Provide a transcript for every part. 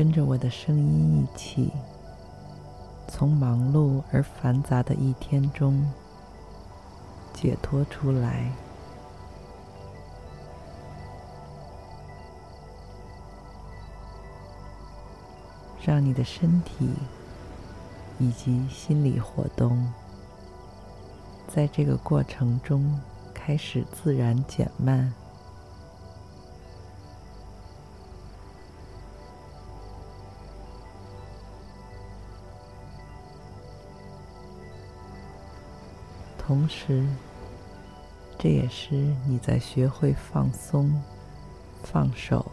跟着我的声音一起，从忙碌而繁杂的一天中解脱出来，让你的身体以及心理活动在这个过程中开始自然减慢。同时，这也是你在学会放松、放手、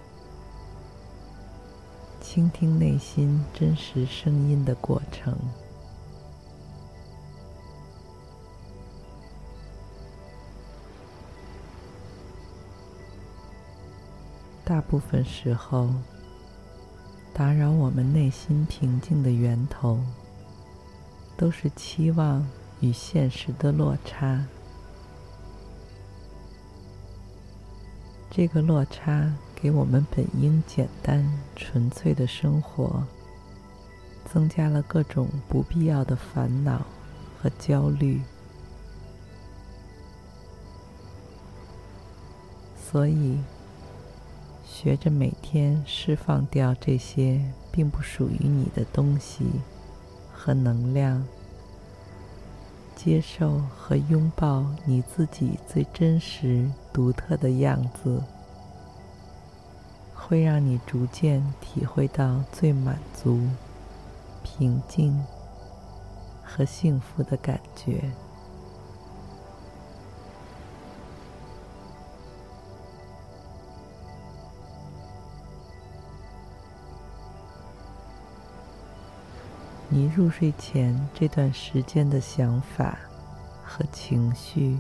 倾听内心真实声音的过程。大部分时候，打扰我们内心平静的源头，都是期望。与现实的落差，这个落差给我们本应简单纯粹的生活增加了各种不必要的烦恼和焦虑。所以，学着每天释放掉这些并不属于你的东西和能量。接受和拥抱你自己最真实、独特的样子，会让你逐渐体会到最满足、平静和幸福的感觉。你入睡前这段时间的想法和情绪，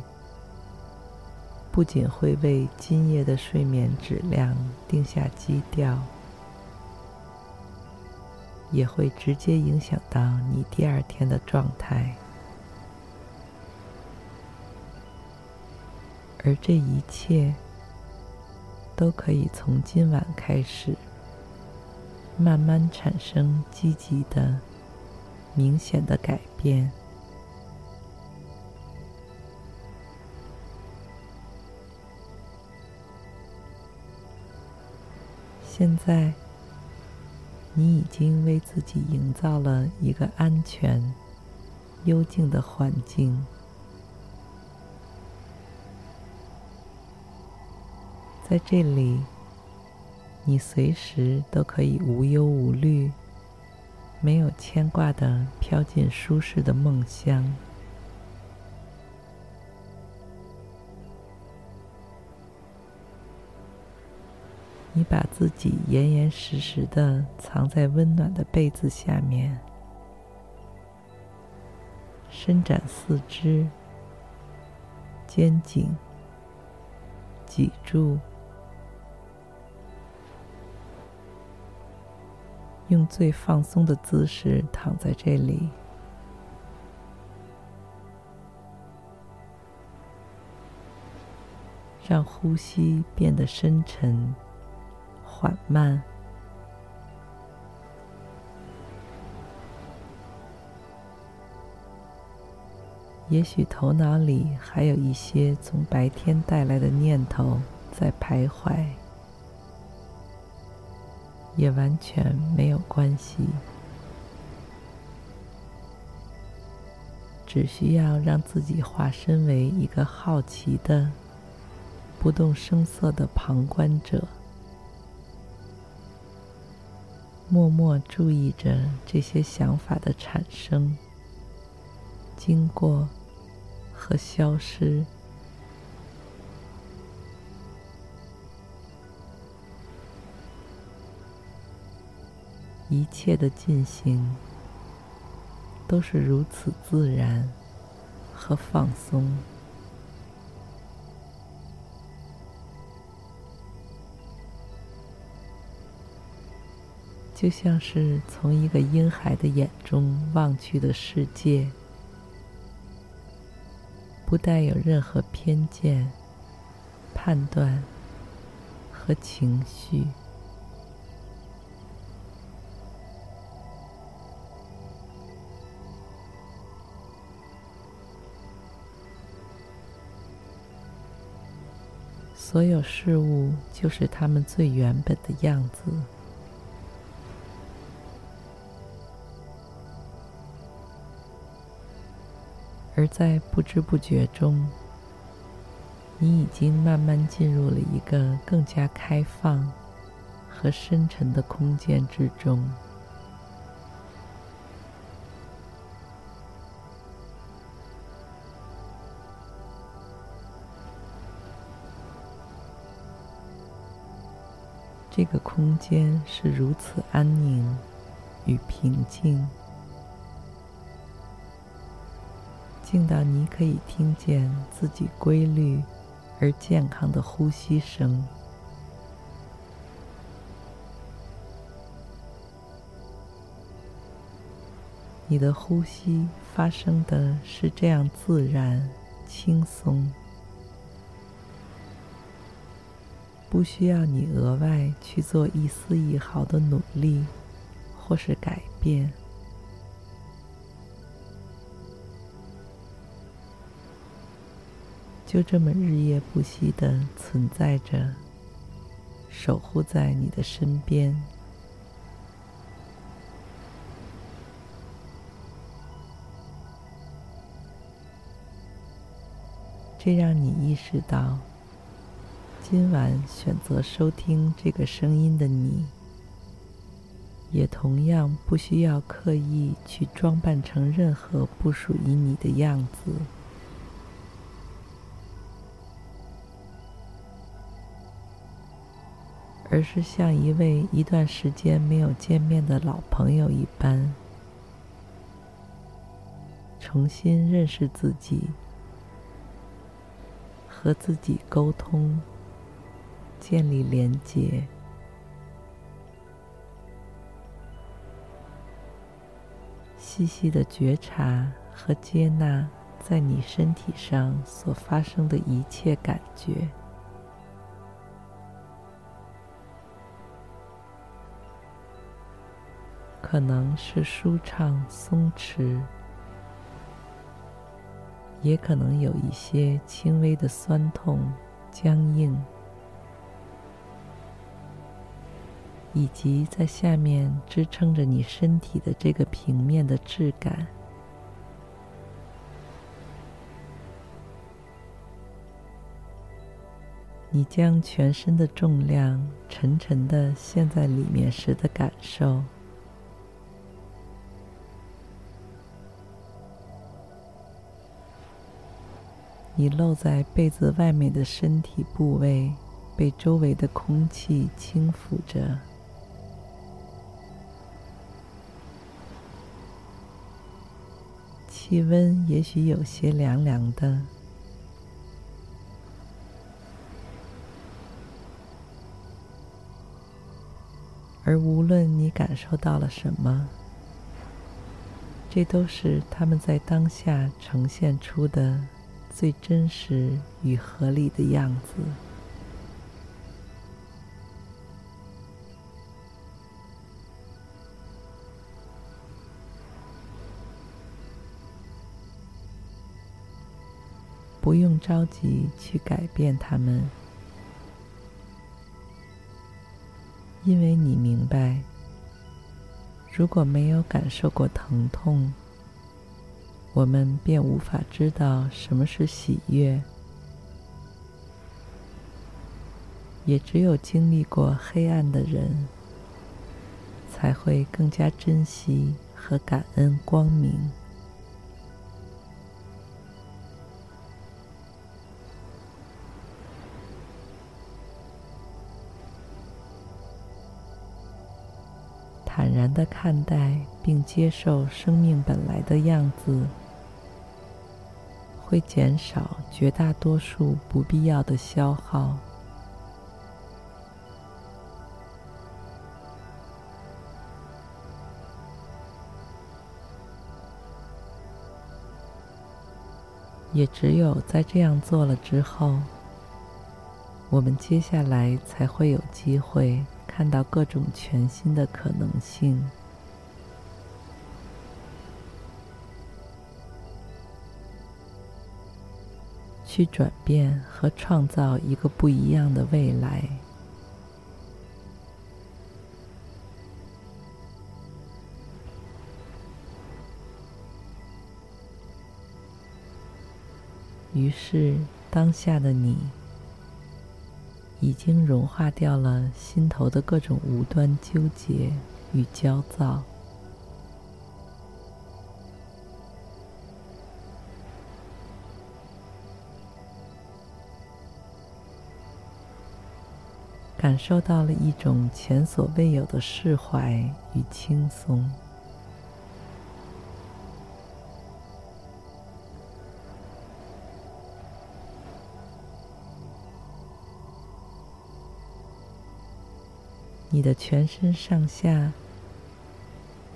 不仅会为今夜的睡眠质量定下基调，也会直接影响到你第二天的状态。而这一切，都可以从今晚开始，慢慢产生积极的。明显的改变。现在，你已经为自己营造了一个安全、幽静的环境，在这里，你随时都可以无忧无虑。没有牵挂的飘进舒适的梦乡，你把自己严严实实的藏在温暖的被子下面，伸展四肢，肩颈，脊柱。用最放松的姿势躺在这里，让呼吸变得深沉、缓慢。也许头脑里还有一些从白天带来的念头在徘徊。也完全没有关系，只需要让自己化身为一个好奇的、不动声色的旁观者，默默注意着这些想法的产生、经过和消失。一切的进行都是如此自然和放松。就像是从一个婴孩的眼中望去的世界，不带有任何偏见、判断和情绪。所有事物就是它们最原本的样子。而在不知不觉中，你已经慢慢进入了一个更加开放和深沉的空间之中。这个空间是如此安宁与平静。静到你可以听见自己规律而健康的呼吸声。你的呼吸发生的是这样自然、轻松，不需要你额外去做一丝一毫的努力或是改变。就这么日夜不息的存在着，守护在你的身边，这让你意识到，今晚选择收听这个声音的你，也同样不需要刻意去装扮成任何不属于你的样子。而是像一位一段时间没有见面的老朋友一般，重新认识自己，和自己沟通，建立连结，细细的觉察和接纳在你身体上所发生的一切感觉。可能是舒畅松弛，也可能有一些轻微的酸痛、僵硬，以及在下面支撑着你身体的这个平面的质感。你将全身的重量沉沉的陷在里面时的感受。你露在被子外面的身体部位，被周围的空气轻抚着，气温也许有些凉凉的，而无论你感受到了什么，这都是他们在当下呈现出的。最真实与合理的样子。不用着急去改变他们，因为你明白，如果没有感受过疼痛，我们便无法知道什么是喜悦，也只有经历过黑暗的人，才会更加珍惜和感恩光明。坦然的看待并接受生命本来的样子，会减少绝大多数不必要的消耗。也只有在这样做了之后，我们接下来才会有机会看到各种全新的可能性，去转变和创造一个不一样的未来。于是，当下的你已经融化掉了心头的各种无端纠结与焦躁，感受到了一种前所未有的释怀与轻松。你的全身上下，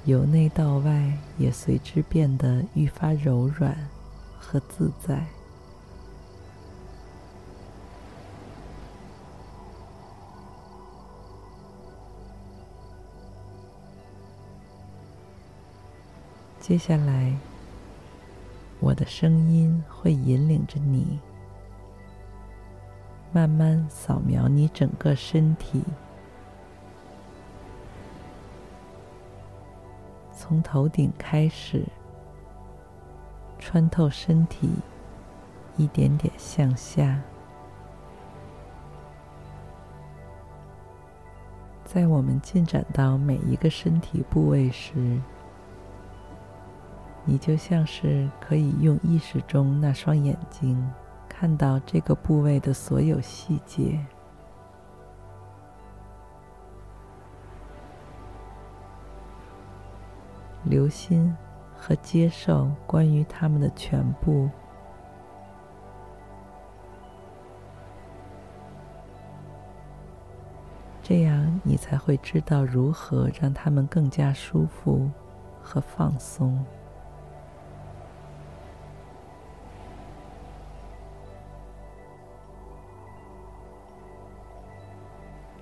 由内到外，也随之变得愈发柔软和自在。接下来，我的声音会引领着你，慢慢扫描你整个身体。从头顶开始，穿透身体，一点点向下。在我们进展到每一个身体部位时，你就像是可以用意识中那双眼睛看到这个部位的所有细节。留心和接受关于他们的全部，这样你才会知道如何让他们更加舒服和放松。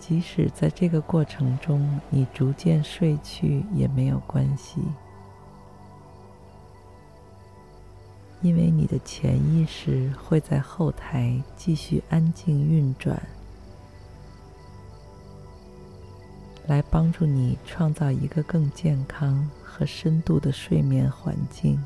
即使在这个过程中，你逐渐睡去也没有关系，因为你的潜意识会在后台继续安静运转，来帮助你创造一个更健康和深度的睡眠环境。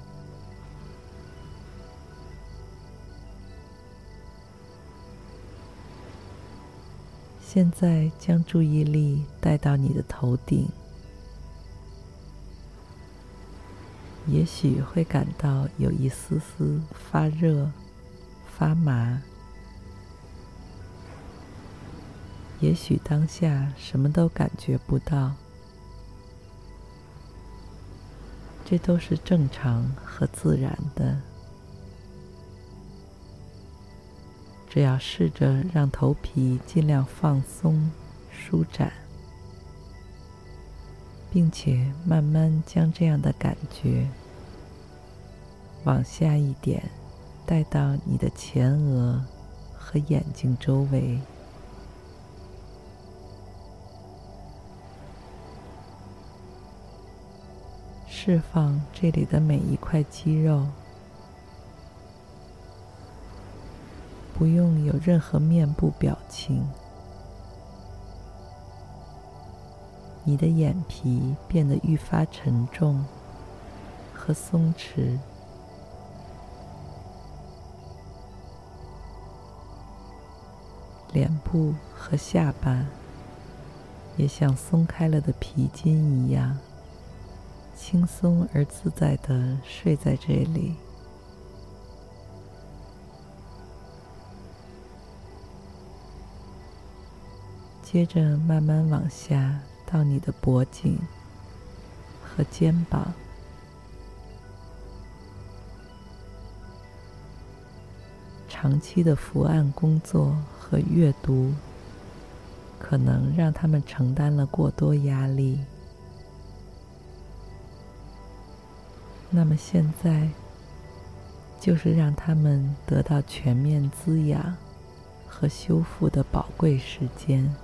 现在将注意力带到你的头顶，也许会感到有一丝丝发热、发麻，也许当下什么都感觉不到，这都是正常和自然的。只要试着让头皮尽量放松、舒展，并且慢慢将这样的感觉往下一点带到你的前额和眼睛周围，释放这里的每一块肌肉。不用有任何面部表情，你的眼皮变得愈发沉重和松弛，脸部和下巴也像松开了的皮筋一样，轻松而自在的睡在这里。接着慢慢往下到你的脖颈和肩膀。长期的伏案工作和阅读，可能让他们承担了过多压力。那么现在，就是让他们得到全面滋养和修复的宝贵时间。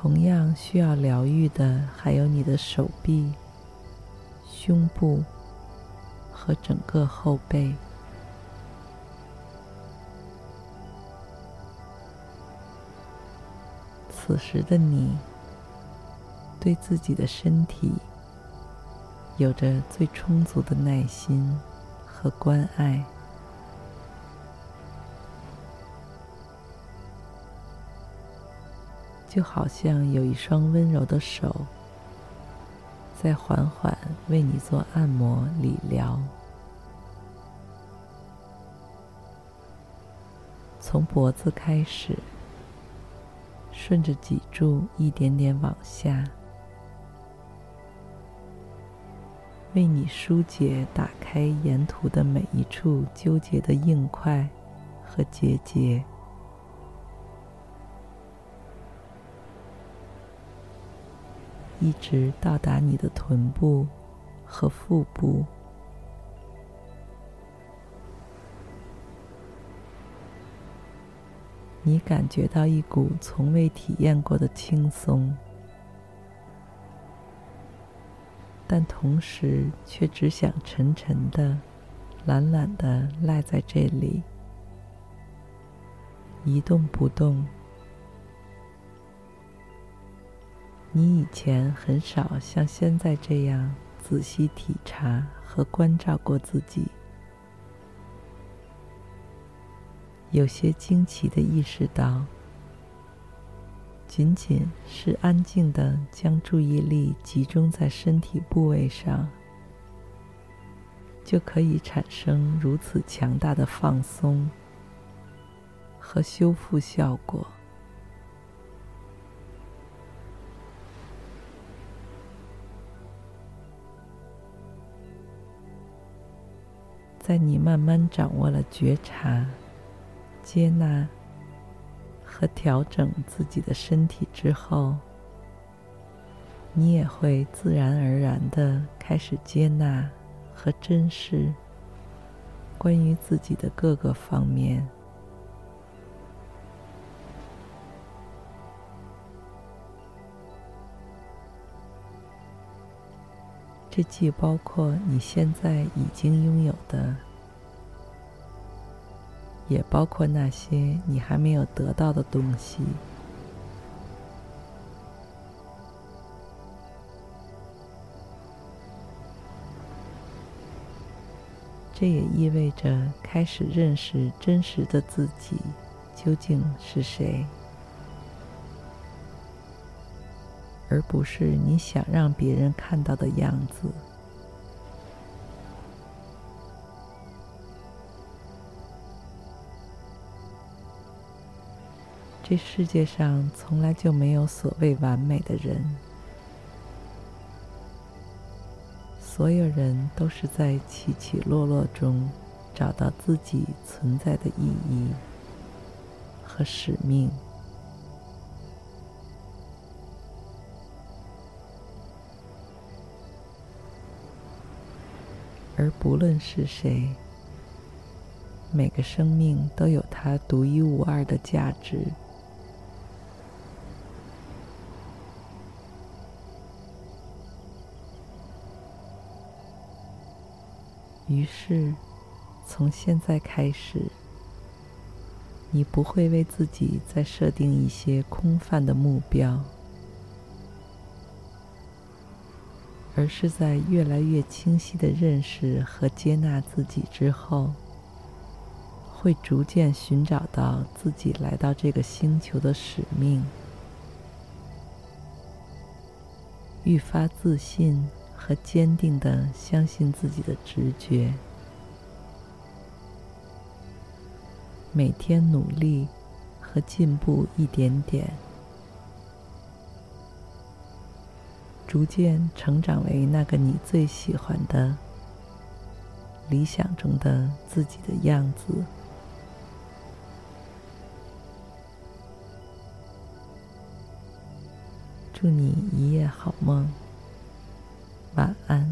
同样需要疗愈的，还有你的手臂、胸部和整个后背。此时的你，对自己的身体有着最充足的耐心和关爱。就好像有一双温柔的手，在缓缓为你做按摩理疗，从脖子开始，顺着脊柱一点点往下，为你疏解、打开沿途的每一处纠结的硬块和结节。一直到达你的臀部和腹部，你感觉到一股从未体验过的轻松，但同时却只想沉沉的、懒懒的赖在这里，一动不动。你以前很少像现在这样仔细体察和关照过自己，有些惊奇的意识到，仅仅是安静的将注意力集中在身体部位上，就可以产生如此强大的放松和修复效果。在你慢慢掌握了觉察、接纳和调整自己的身体之后，你也会自然而然的开始接纳和珍视关于自己的各个方面。这既包括你现在已经拥有的，也包括那些你还没有得到的东西。这也意味着开始认识真实的自己究竟是谁。而不是你想让别人看到的样子。这世界上从来就没有所谓完美的人，所有人都是在起起落落中找到自己存在的意义和使命。而不论是谁，每个生命都有它独一无二的价值。于是，从现在开始，你不会为自己再设定一些空泛的目标。而是在越来越清晰的认识和接纳自己之后，会逐渐寻找到自己来到这个星球的使命，愈发自信和坚定地相信自己的直觉，每天努力和进步一点点。逐渐成长为那个你最喜欢的、理想中的自己的样子。祝你一夜好梦，晚安。